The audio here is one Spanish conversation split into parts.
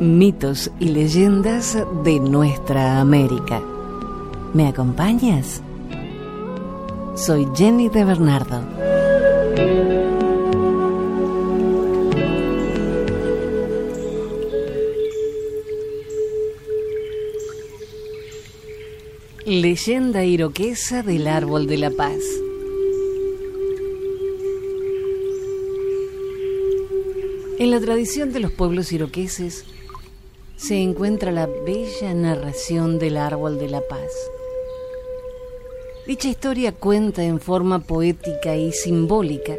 mitos y leyendas de nuestra América. ¿Me acompañas? Soy Jenny de Bernardo. Leyenda iroquesa del árbol de la paz. En la tradición de los pueblos iroqueses se encuentra la bella narración del árbol de la paz. Dicha historia cuenta en forma poética y simbólica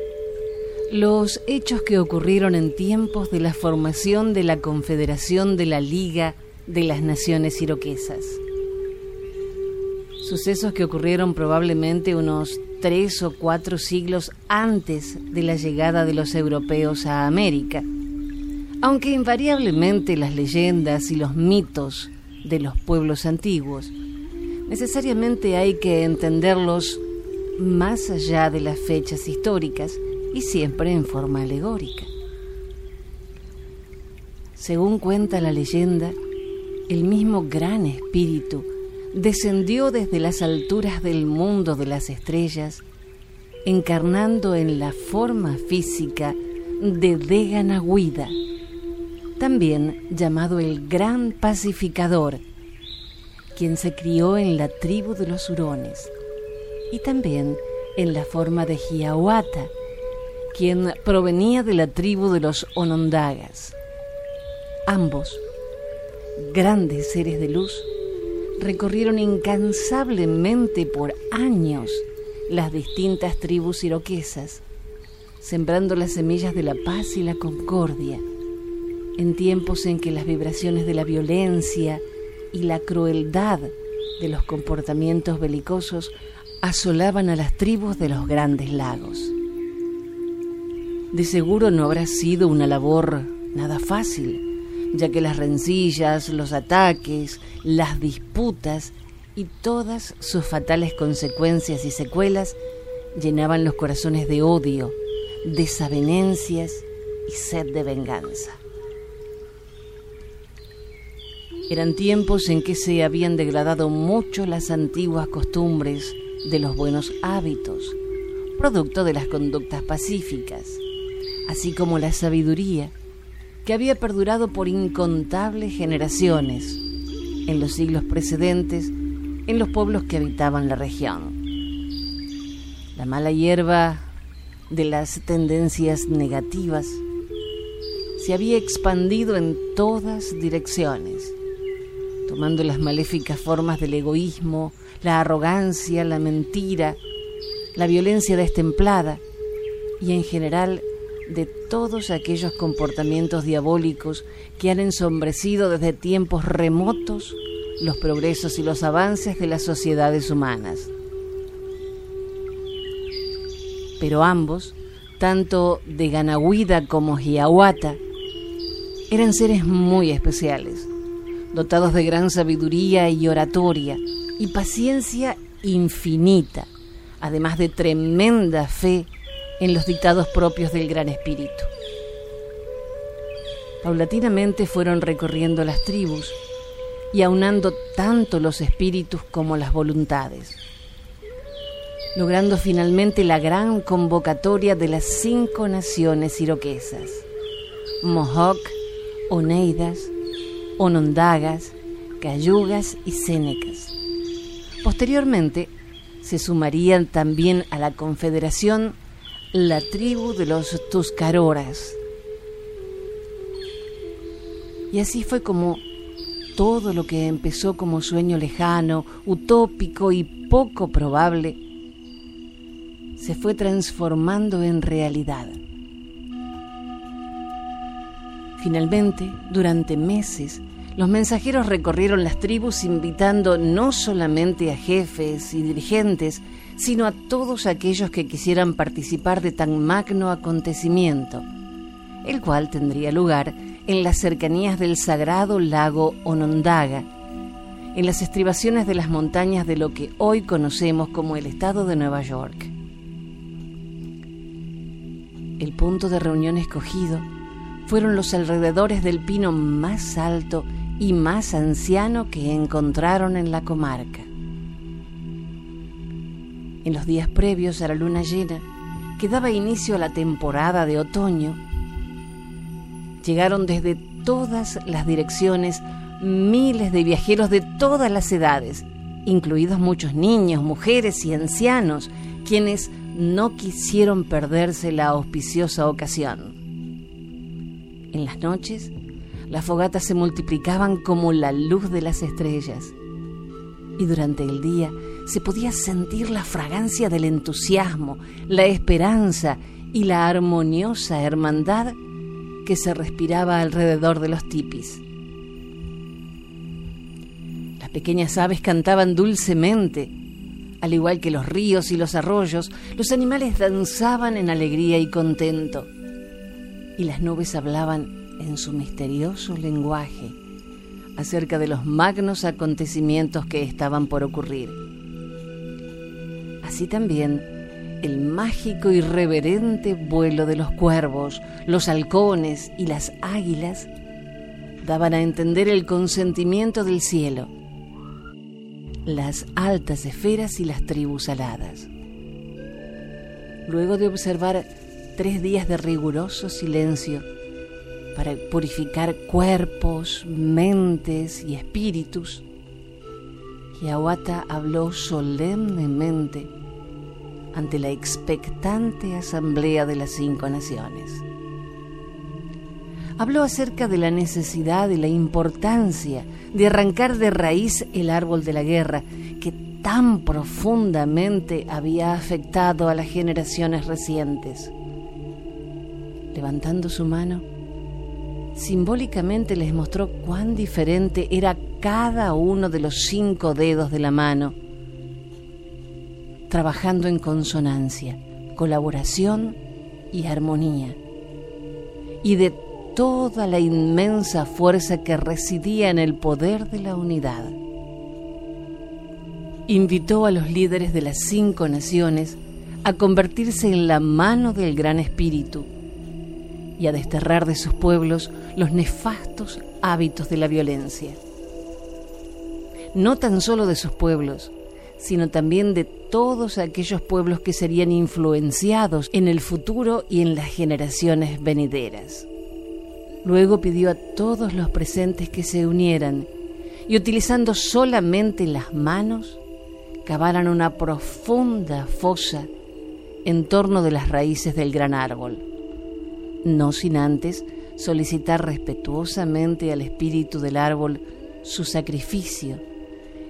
los hechos que ocurrieron en tiempos de la formación de la Confederación de la Liga de las Naciones Iroquesas. Sucesos que ocurrieron probablemente unos tres o cuatro siglos antes de la llegada de los europeos a América aunque invariablemente las leyendas y los mitos de los pueblos antiguos necesariamente hay que entenderlos más allá de las fechas históricas y siempre en forma alegórica. Según cuenta la leyenda, el mismo gran espíritu descendió desde las alturas del mundo de las estrellas, encarnando en la forma física de Deganaguida, también llamado el Gran Pacificador, quien se crió en la tribu de los Hurones, y también en la forma de Hiawatha, quien provenía de la tribu de los Onondagas. Ambos, grandes seres de luz, recorrieron incansablemente por años las distintas tribus iroquesas, sembrando las semillas de la paz y la concordia en tiempos en que las vibraciones de la violencia y la crueldad de los comportamientos belicosos asolaban a las tribus de los grandes lagos. De seguro no habrá sido una labor nada fácil, ya que las rencillas, los ataques, las disputas y todas sus fatales consecuencias y secuelas llenaban los corazones de odio, desavenencias y sed de venganza. Eran tiempos en que se habían degradado mucho las antiguas costumbres de los buenos hábitos, producto de las conductas pacíficas, así como la sabiduría que había perdurado por incontables generaciones en los siglos precedentes en los pueblos que habitaban la región. La mala hierba de las tendencias negativas se había expandido en todas direcciones tomando las maléficas formas del egoísmo, la arrogancia, la mentira, la violencia destemplada y en general de todos aquellos comportamientos diabólicos que han ensombrecido desde tiempos remotos los progresos y los avances de las sociedades humanas. Pero ambos, tanto de Ganahuida como Hiawatha, eran seres muy especiales dotados de gran sabiduría y oratoria y paciencia infinita, además de tremenda fe en los dictados propios del Gran Espíritu. Paulatinamente fueron recorriendo las tribus y aunando tanto los espíritus como las voluntades, logrando finalmente la gran convocatoria de las cinco naciones iroquesas, Mohawk, Oneidas, onondagas, cayugas y sénecas. Posteriormente se sumarían también a la confederación la tribu de los Tuscaroras. Y así fue como todo lo que empezó como sueño lejano, utópico y poco probable, se fue transformando en realidad. Finalmente, durante meses, los mensajeros recorrieron las tribus invitando no solamente a jefes y dirigentes, sino a todos aquellos que quisieran participar de tan magno acontecimiento, el cual tendría lugar en las cercanías del sagrado lago Onondaga, en las estribaciones de las montañas de lo que hoy conocemos como el estado de Nueva York. El punto de reunión escogido fueron los alrededores del pino más alto y más anciano que encontraron en la comarca. En los días previos a la luna llena, que daba inicio a la temporada de otoño, llegaron desde todas las direcciones miles de viajeros de todas las edades, incluidos muchos niños, mujeres y ancianos, quienes no quisieron perderse la auspiciosa ocasión. En las noches, las fogatas se multiplicaban como la luz de las estrellas. Y durante el día se podía sentir la fragancia del entusiasmo, la esperanza y la armoniosa hermandad que se respiraba alrededor de los tipis. Las pequeñas aves cantaban dulcemente, al igual que los ríos y los arroyos, los animales danzaban en alegría y contento. Y las nubes hablaban en su misterioso lenguaje acerca de los magnos acontecimientos que estaban por ocurrir. Así también el mágico y reverente vuelo de los cuervos, los halcones y las águilas daban a entender el consentimiento del cielo, las altas esferas y las tribus aladas. Luego de observar tres días de riguroso silencio para purificar cuerpos, mentes y espíritus, Yahuata habló solemnemente ante la expectante asamblea de las cinco naciones. Habló acerca de la necesidad y la importancia de arrancar de raíz el árbol de la guerra que tan profundamente había afectado a las generaciones recientes levantando su mano, simbólicamente les mostró cuán diferente era cada uno de los cinco dedos de la mano, trabajando en consonancia, colaboración y armonía, y de toda la inmensa fuerza que residía en el poder de la unidad. Invitó a los líderes de las cinco naciones a convertirse en la mano del Gran Espíritu, y a desterrar de sus pueblos los nefastos hábitos de la violencia. No tan solo de sus pueblos, sino también de todos aquellos pueblos que serían influenciados en el futuro y en las generaciones venideras. Luego pidió a todos los presentes que se unieran y utilizando solamente las manos, cavaran una profunda fosa en torno de las raíces del gran árbol no sin antes solicitar respetuosamente al espíritu del árbol su sacrificio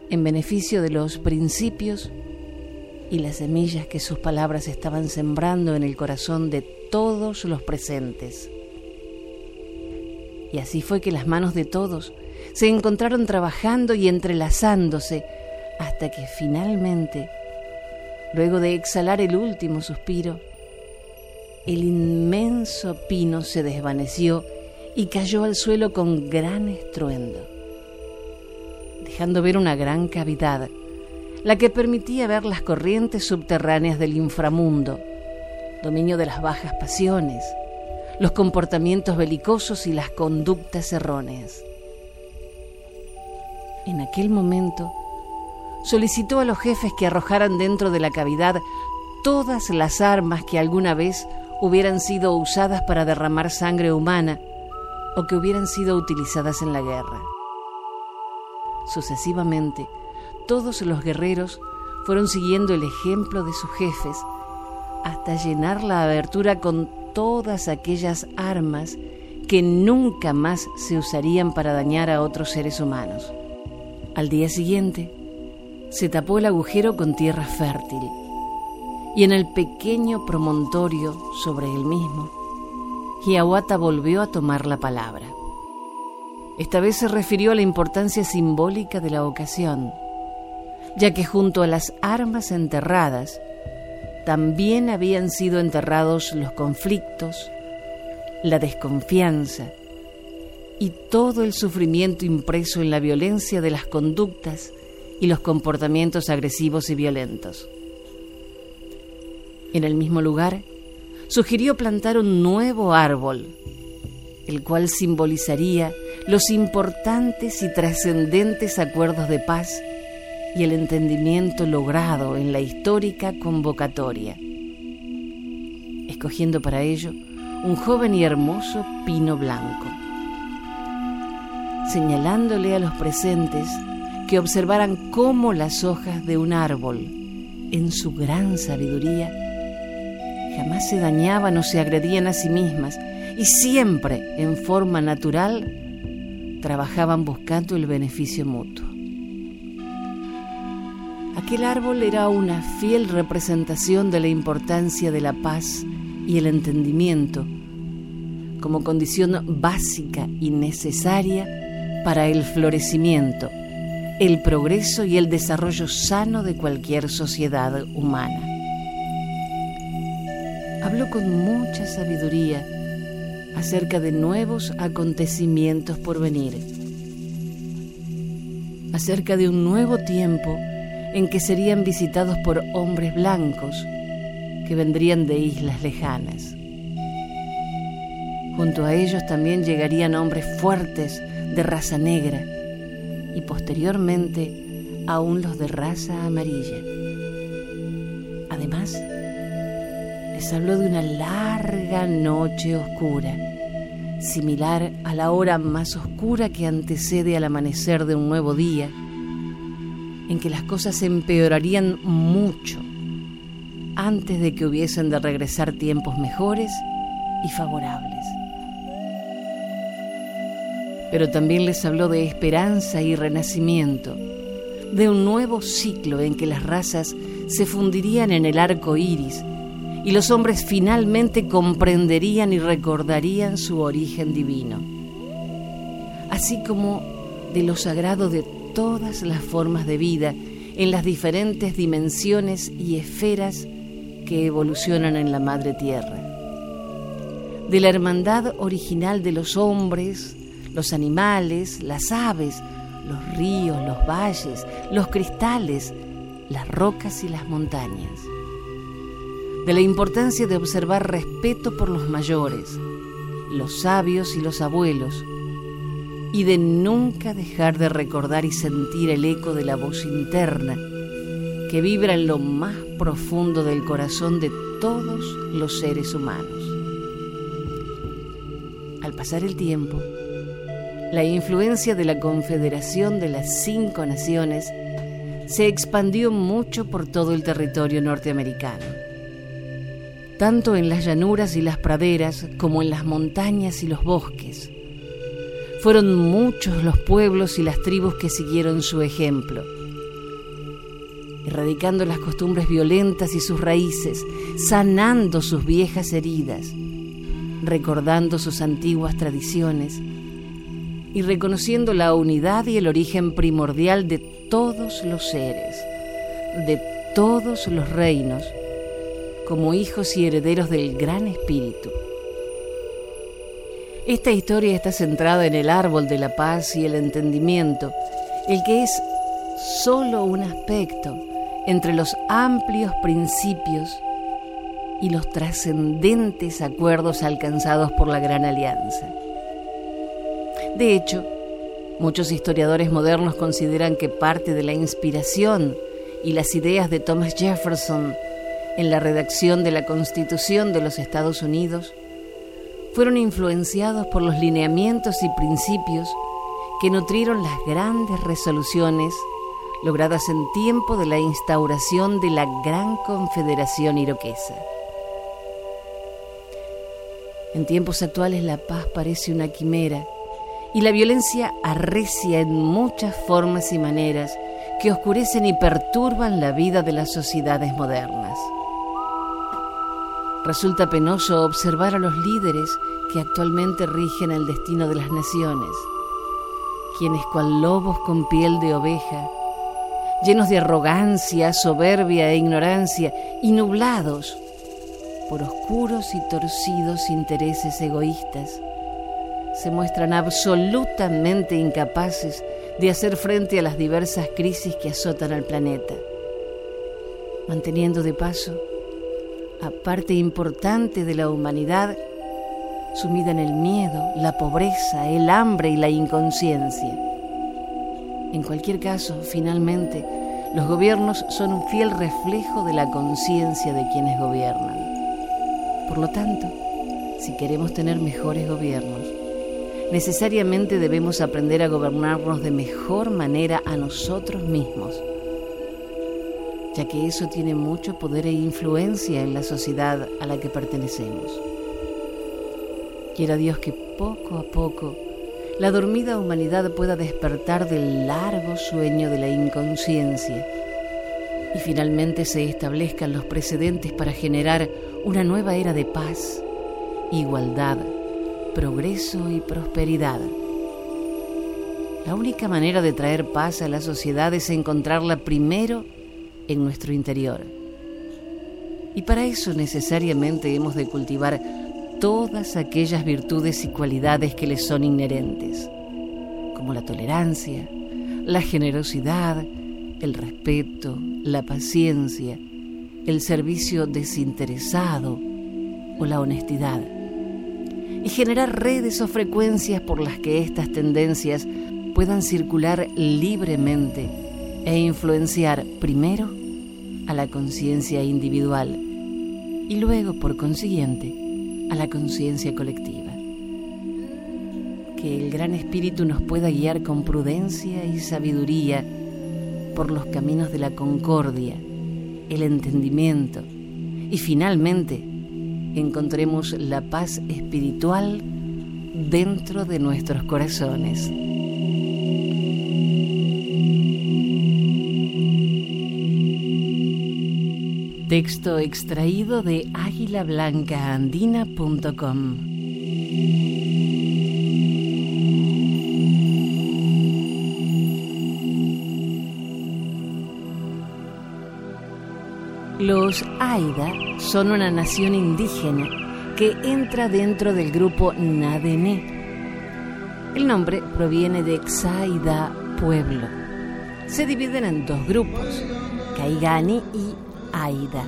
en beneficio de los principios y las semillas que sus palabras estaban sembrando en el corazón de todos los presentes. Y así fue que las manos de todos se encontraron trabajando y entrelazándose hasta que finalmente, luego de exhalar el último suspiro, el inmenso pino se desvaneció y cayó al suelo con gran estruendo, dejando ver una gran cavidad, la que permitía ver las corrientes subterráneas del inframundo, dominio de las bajas pasiones, los comportamientos belicosos y las conductas erróneas. En aquel momento, solicitó a los jefes que arrojaran dentro de la cavidad todas las armas que alguna vez hubieran sido usadas para derramar sangre humana o que hubieran sido utilizadas en la guerra. Sucesivamente, todos los guerreros fueron siguiendo el ejemplo de sus jefes hasta llenar la abertura con todas aquellas armas que nunca más se usarían para dañar a otros seres humanos. Al día siguiente, se tapó el agujero con tierra fértil y en el pequeño promontorio sobre el mismo, Hiawatha volvió a tomar la palabra. Esta vez se refirió a la importancia simbólica de la ocasión, ya que junto a las armas enterradas, también habían sido enterrados los conflictos, la desconfianza y todo el sufrimiento impreso en la violencia de las conductas y los comportamientos agresivos y violentos. En el mismo lugar, sugirió plantar un nuevo árbol, el cual simbolizaría los importantes y trascendentes acuerdos de paz y el entendimiento logrado en la histórica convocatoria, escogiendo para ello un joven y hermoso pino blanco, señalándole a los presentes que observaran cómo las hojas de un árbol, en su gran sabiduría, jamás se dañaban o se agredían a sí mismas y siempre en forma natural trabajaban buscando el beneficio mutuo. Aquel árbol era una fiel representación de la importancia de la paz y el entendimiento como condición básica y necesaria para el florecimiento, el progreso y el desarrollo sano de cualquier sociedad humana. Habló con mucha sabiduría acerca de nuevos acontecimientos por venir, acerca de un nuevo tiempo en que serían visitados por hombres blancos que vendrían de islas lejanas. Junto a ellos también llegarían hombres fuertes de raza negra y posteriormente aún los de raza amarilla. Les habló de una larga noche oscura, similar a la hora más oscura que antecede al amanecer de un nuevo día en que las cosas empeorarían mucho antes de que hubiesen de regresar tiempos mejores y favorables. Pero también les habló de esperanza y renacimiento, de un nuevo ciclo en que las razas se fundirían en el arco iris y los hombres finalmente comprenderían y recordarían su origen divino, así como de lo sagrado de todas las formas de vida en las diferentes dimensiones y esferas que evolucionan en la Madre Tierra. De la hermandad original de los hombres, los animales, las aves, los ríos, los valles, los cristales, las rocas y las montañas. De la importancia de observar respeto por los mayores, los sabios y los abuelos, y de nunca dejar de recordar y sentir el eco de la voz interna que vibra en lo más profundo del corazón de todos los seres humanos. Al pasar el tiempo, la influencia de la Confederación de las Cinco Naciones se expandió mucho por todo el territorio norteamericano, tanto en las llanuras y las praderas como en las montañas y los bosques. Fueron muchos los pueblos y las tribus que siguieron su ejemplo, erradicando las costumbres violentas y sus raíces, sanando sus viejas heridas, recordando sus antiguas tradiciones y reconociendo la unidad y el origen primordial de todos los seres, de todos los reinos, como hijos y herederos del Gran Espíritu. Esta historia está centrada en el árbol de la paz y el entendimiento, el que es solo un aspecto entre los amplios principios y los trascendentes acuerdos alcanzados por la Gran Alianza. De hecho, muchos historiadores modernos consideran que parte de la inspiración y las ideas de Thomas Jefferson en la redacción de la Constitución de los Estados Unidos fueron influenciados por los lineamientos y principios que nutrieron las grandes resoluciones logradas en tiempo de la instauración de la Gran Confederación Iroquesa. En tiempos actuales la paz parece una quimera y la violencia arrecia en muchas formas y maneras que oscurecen y perturban la vida de las sociedades modernas. Resulta penoso observar a los líderes que actualmente rigen el destino de las naciones, quienes cual lobos con piel de oveja, llenos de arrogancia, soberbia e ignorancia, y nublados por oscuros y torcidos intereses egoístas, se muestran absolutamente incapaces de hacer frente a las diversas crisis que azotan al planeta, manteniendo de paso a parte importante de la humanidad sumida en el miedo, la pobreza, el hambre y la inconsciencia. En cualquier caso, finalmente, los gobiernos son un fiel reflejo de la conciencia de quienes gobiernan. Por lo tanto, si queremos tener mejores gobiernos, necesariamente debemos aprender a gobernarnos de mejor manera a nosotros mismos, ya que eso tiene mucho poder e influencia en la sociedad a la que pertenecemos. Quiera Dios que poco a poco la dormida humanidad pueda despertar del largo sueño de la inconsciencia y finalmente se establezcan los precedentes para generar una nueva era de paz, igualdad, progreso y prosperidad. La única manera de traer paz a la sociedad es encontrarla primero en nuestro interior. Y para eso necesariamente hemos de cultivar todas aquellas virtudes y cualidades que les son inherentes, como la tolerancia, la generosidad, el respeto, la paciencia, el servicio desinteresado o la honestidad, y generar redes o frecuencias por las que estas tendencias puedan circular libremente e influenciar primero a la conciencia individual y luego, por consiguiente, a la conciencia colectiva. Que el Gran Espíritu nos pueda guiar con prudencia y sabiduría por los caminos de la concordia, el entendimiento y finalmente encontremos la paz espiritual dentro de nuestros corazones. Texto extraído de águilablancaandina.com. Los Aida son una nación indígena que entra dentro del grupo Nadené. El nombre proviene de Xaida, pueblo. Se dividen en dos grupos, Kaigani y Aida.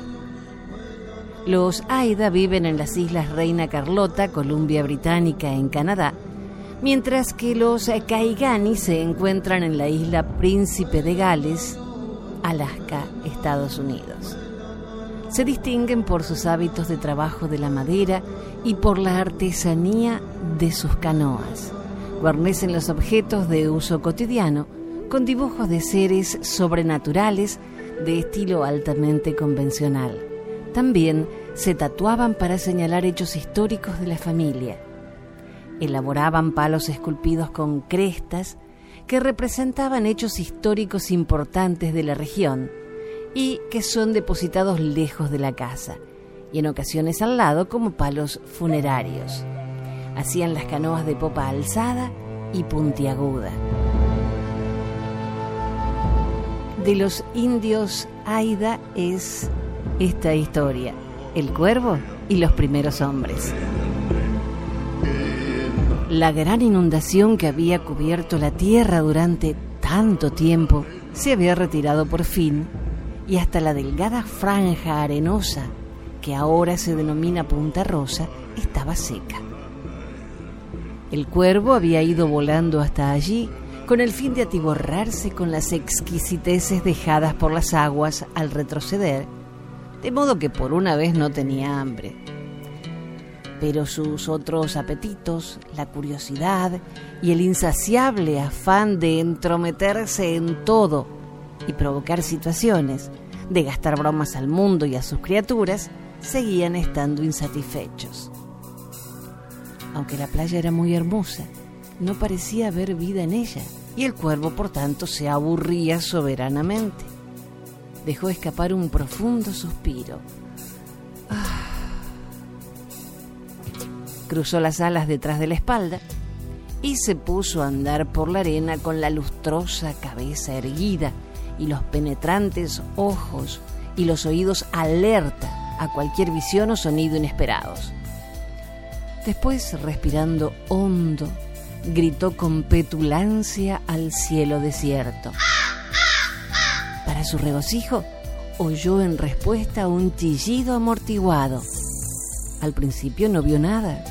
Los Aida viven en las islas Reina Carlota, Columbia Británica, en Canadá, mientras que los Kaigani se encuentran en la isla Príncipe de Gales, Alaska, Estados Unidos. Se distinguen por sus hábitos de trabajo de la madera y por la artesanía de sus canoas. Guarnecen los objetos de uso cotidiano con dibujos de seres sobrenaturales de estilo altamente convencional. También se tatuaban para señalar hechos históricos de la familia. Elaboraban palos esculpidos con crestas que representaban hechos históricos importantes de la región y que son depositados lejos de la casa y en ocasiones al lado como palos funerarios. Hacían las canoas de popa alzada y puntiaguda de los indios Aida es esta historia, el cuervo y los primeros hombres. La gran inundación que había cubierto la tierra durante tanto tiempo se había retirado por fin y hasta la delgada franja arenosa que ahora se denomina Punta Rosa estaba seca. El cuervo había ido volando hasta allí con el fin de atiborrarse con las exquisiteces dejadas por las aguas al retroceder, de modo que por una vez no tenía hambre. Pero sus otros apetitos, la curiosidad y el insaciable afán de entrometerse en todo y provocar situaciones, de gastar bromas al mundo y a sus criaturas, seguían estando insatisfechos. Aunque la playa era muy hermosa, no parecía haber vida en ella, y el cuervo por tanto se aburría soberanamente. Dejó escapar un profundo suspiro. Ah. Cruzó las alas detrás de la espalda y se puso a andar por la arena con la lustrosa cabeza erguida y los penetrantes ojos y los oídos alerta a cualquier visión o sonido inesperados. Después, respirando hondo, gritó con petulancia al cielo desierto. Para su regocijo, oyó en respuesta un chillido amortiguado. Al principio no vio nada,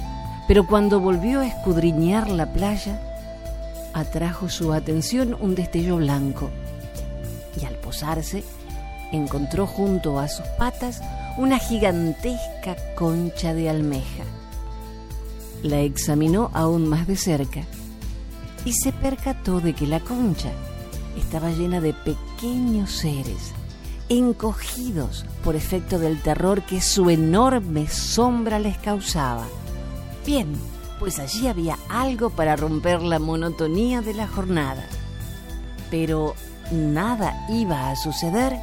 Pero cuando volvió a escudriñar la playa, atrajo su atención un destello blanco y al posarse encontró junto a sus patas una gigantesca concha de almeja. La examinó aún más de cerca y se percató de que la concha estaba llena de pequeños seres, encogidos por efecto del terror que su enorme sombra les causaba. Bien, pues allí había algo para romper la monotonía de la jornada. Pero nada iba a suceder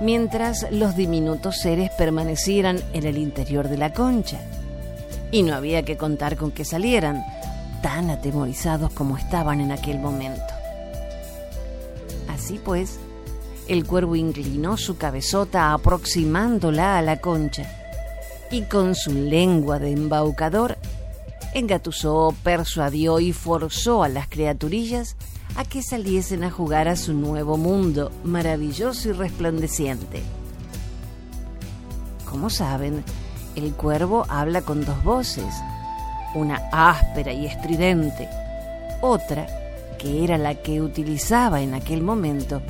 mientras los diminutos seres permanecieran en el interior de la concha. Y no había que contar con que salieran, tan atemorizados como estaban en aquel momento. Así pues, el cuervo inclinó su cabezota aproximándola a la concha y con su lengua de embaucador engatusó, persuadió y forzó a las criaturillas a que saliesen a jugar a su nuevo mundo maravilloso y resplandeciente. Como saben, el cuervo habla con dos voces, una áspera y estridente, otra, que era la que utilizaba en aquel momento,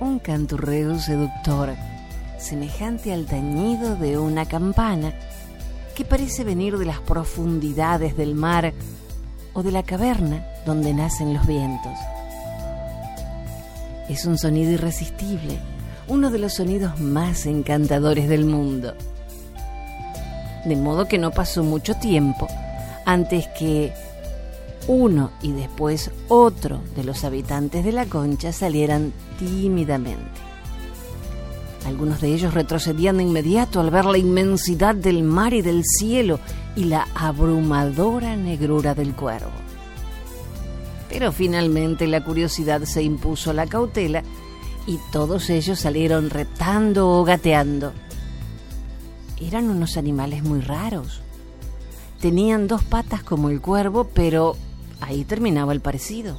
un canturreo seductor, semejante al tañido de una campana, que parece venir de las profundidades del mar o de la caverna donde nacen los vientos. Es un sonido irresistible, uno de los sonidos más encantadores del mundo. De modo que no pasó mucho tiempo antes que uno y después otro de los habitantes de la concha salieran tímidamente. Algunos de ellos retrocedían de inmediato al ver la inmensidad del mar y del cielo y la abrumadora negrura del cuervo. Pero finalmente la curiosidad se impuso a la cautela y todos ellos salieron retando o gateando. Eran unos animales muy raros. Tenían dos patas como el cuervo, pero ahí terminaba el parecido.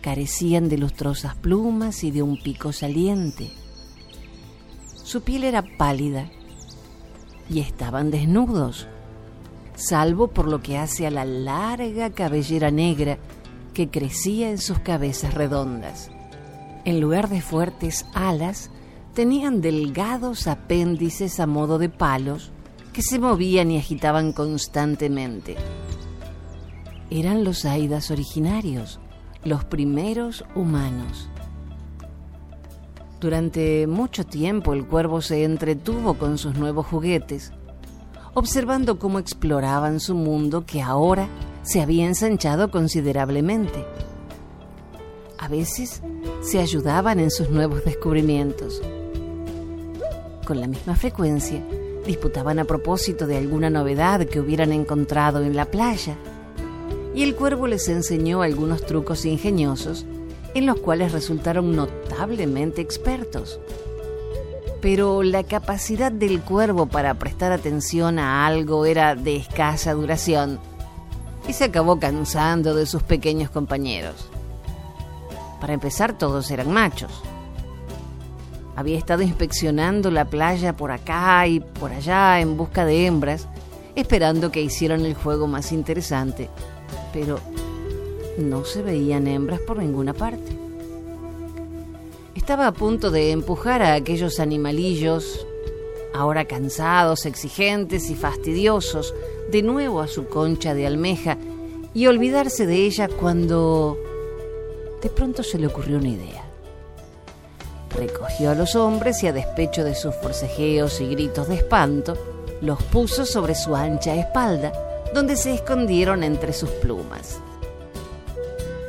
Carecían de lustrosas plumas y de un pico saliente su piel era pálida y estaban desnudos, salvo por lo que hace a la larga cabellera negra que crecía en sus cabezas redondas. En lugar de fuertes alas, tenían delgados apéndices a modo de palos que se movían y agitaban constantemente. Eran los aidas originarios, los primeros humanos. Durante mucho tiempo el cuervo se entretuvo con sus nuevos juguetes, observando cómo exploraban su mundo que ahora se había ensanchado considerablemente. A veces se ayudaban en sus nuevos descubrimientos. Con la misma frecuencia, disputaban a propósito de alguna novedad que hubieran encontrado en la playa, y el cuervo les enseñó algunos trucos ingeniosos en los cuales resultaron notablemente expertos. Pero la capacidad del cuervo para prestar atención a algo era de escasa duración y se acabó cansando de sus pequeños compañeros. Para empezar, todos eran machos. Había estado inspeccionando la playa por acá y por allá en busca de hembras, esperando que hicieran el juego más interesante, pero no se veían hembras por ninguna parte. Estaba a punto de empujar a aquellos animalillos, ahora cansados, exigentes y fastidiosos, de nuevo a su concha de almeja y olvidarse de ella cuando de pronto se le ocurrió una idea. Recogió a los hombres y a despecho de sus forcejeos y gritos de espanto, los puso sobre su ancha espalda, donde se escondieron entre sus plumas.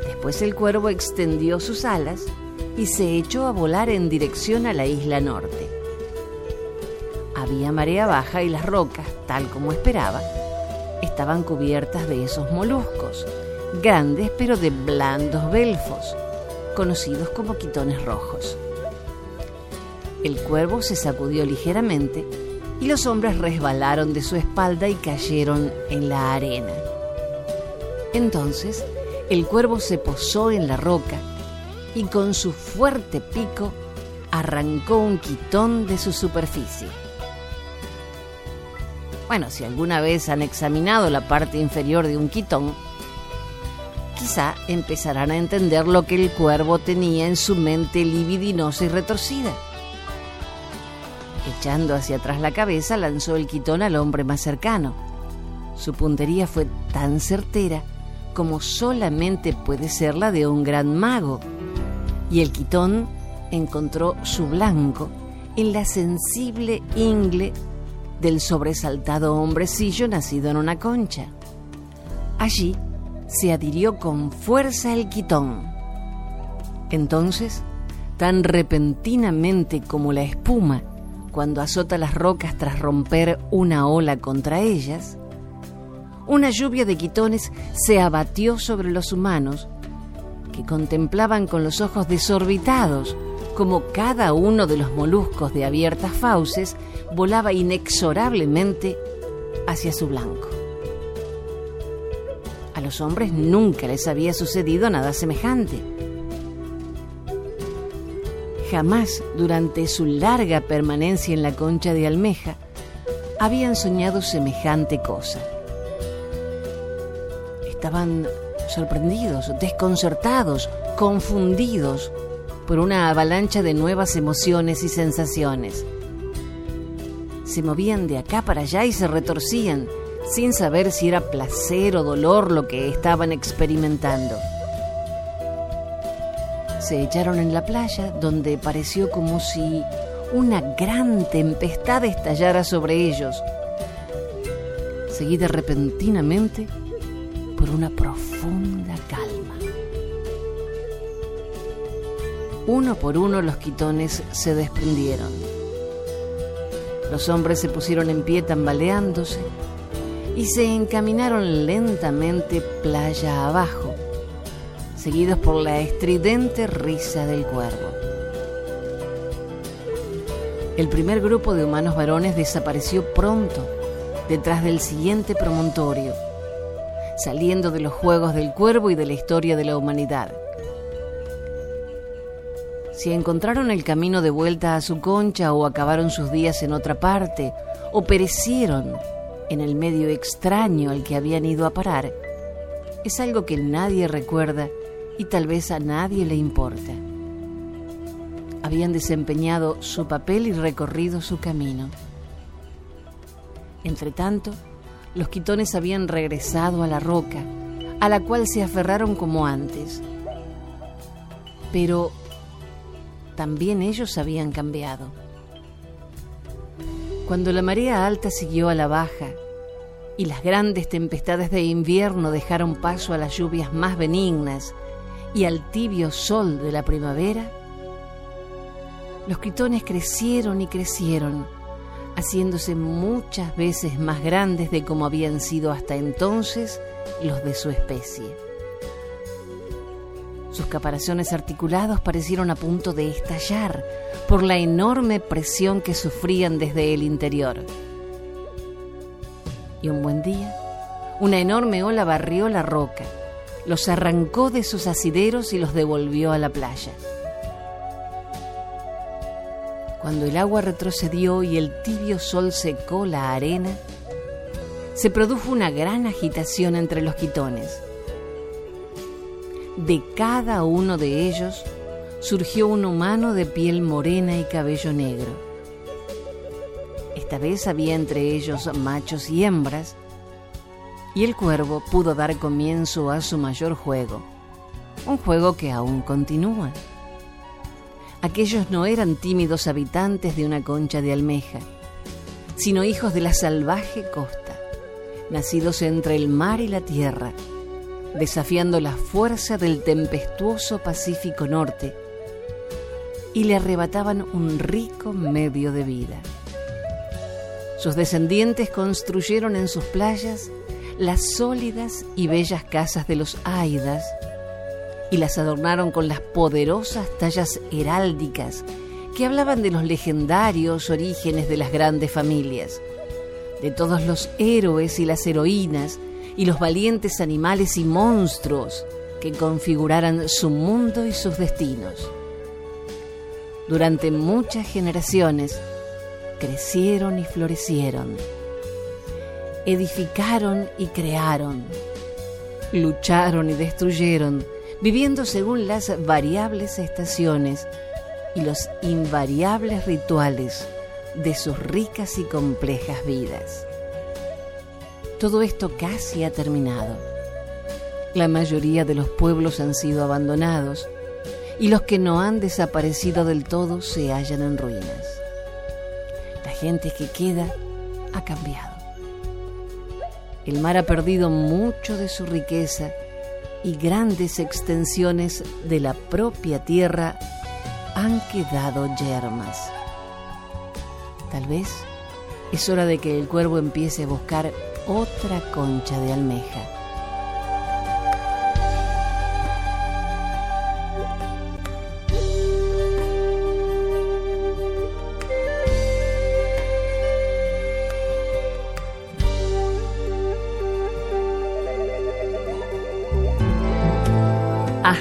Después el cuervo extendió sus alas y se echó a volar en dirección a la isla norte. Había marea baja y las rocas, tal como esperaba, estaban cubiertas de esos moluscos, grandes pero de blandos belfos, conocidos como quitones rojos. El cuervo se sacudió ligeramente y los hombres resbalaron de su espalda y cayeron en la arena. Entonces el cuervo se posó en la roca y con su fuerte pico arrancó un quitón de su superficie. Bueno, si alguna vez han examinado la parte inferior de un quitón, quizá empezarán a entender lo que el cuervo tenía en su mente libidinosa y retorcida. Echando hacia atrás la cabeza, lanzó el quitón al hombre más cercano. Su puntería fue tan certera como solamente puede ser la de un gran mago, y el quitón encontró su blanco en la sensible ingle del sobresaltado hombrecillo nacido en una concha. Allí se adhirió con fuerza el quitón. Entonces, tan repentinamente como la espuma cuando azota las rocas tras romper una ola contra ellas, una lluvia de quitones se abatió sobre los humanos, que contemplaban con los ojos desorbitados como cada uno de los moluscos de abiertas fauces volaba inexorablemente hacia su blanco. A los hombres nunca les había sucedido nada semejante. Jamás durante su larga permanencia en la concha de almeja habían soñado semejante cosa. Estaban sorprendidos, desconcertados, confundidos por una avalancha de nuevas emociones y sensaciones. Se movían de acá para allá y se retorcían, sin saber si era placer o dolor lo que estaban experimentando. Se echaron en la playa, donde pareció como si una gran tempestad estallara sobre ellos, seguida repentinamente por una profunda calma. Uno por uno los quitones se desprendieron. Los hombres se pusieron en pie tambaleándose y se encaminaron lentamente playa abajo, seguidos por la estridente risa del cuervo. El primer grupo de humanos varones desapareció pronto detrás del siguiente promontorio, saliendo de los juegos del cuervo y de la historia de la humanidad. Si encontraron el camino de vuelta a su concha o acabaron sus días en otra parte o perecieron en el medio extraño al que habían ido a parar, es algo que nadie recuerda y tal vez a nadie le importa. Habían desempeñado su papel y recorrido su camino. Entretanto, los quitones habían regresado a la roca, a la cual se aferraron como antes. Pero también ellos habían cambiado. Cuando la marea alta siguió a la baja y las grandes tempestades de invierno dejaron paso a las lluvias más benignas y al tibio sol de la primavera, los quitones crecieron y crecieron, haciéndose muchas veces más grandes de como habían sido hasta entonces los de su especie. Sus caparazones articulados parecieron a punto de estallar por la enorme presión que sufrían desde el interior. Y un buen día, una enorme ola barrió la roca, los arrancó de sus asideros y los devolvió a la playa. Cuando el agua retrocedió y el tibio sol secó la arena, se produjo una gran agitación entre los quitones de cada uno de ellos surgió un humano de piel morena y cabello negro. Esta vez había entre ellos machos y hembras, y el cuervo pudo dar comienzo a su mayor juego, un juego que aún continúa. Aquellos no eran tímidos habitantes de una concha de almeja, sino hijos de la salvaje costa, nacidos entre el mar y la tierra, desafiando la fuerza del tempestuoso Pacífico Norte, y le arrebataban un rico medio de vida. Sus descendientes construyeron en sus playas las sólidas y bellas casas de los Aidas y las adornaron con las poderosas tallas heráldicas que hablaban de los legendarios orígenes de las grandes familias, de todos los héroes y las heroínas y los valientes animales y monstruos que configuraran su mundo y sus destinos. Durante muchas generaciones crecieron y florecieron, edificaron y crearon, lucharon y destruyeron, viviendo según las variables estaciones y los invariables rituales de sus ricas y complejas vidas. Todo esto casi ha terminado. La mayoría de los pueblos han sido abandonados y los que no han desaparecido del todo se hallan en ruinas. La gente que queda ha cambiado. El mar ha perdido mucho de su riqueza y grandes extensiones de la propia tierra han quedado yermas. Tal vez es hora de que el cuervo empiece a buscar otra concha de almeja.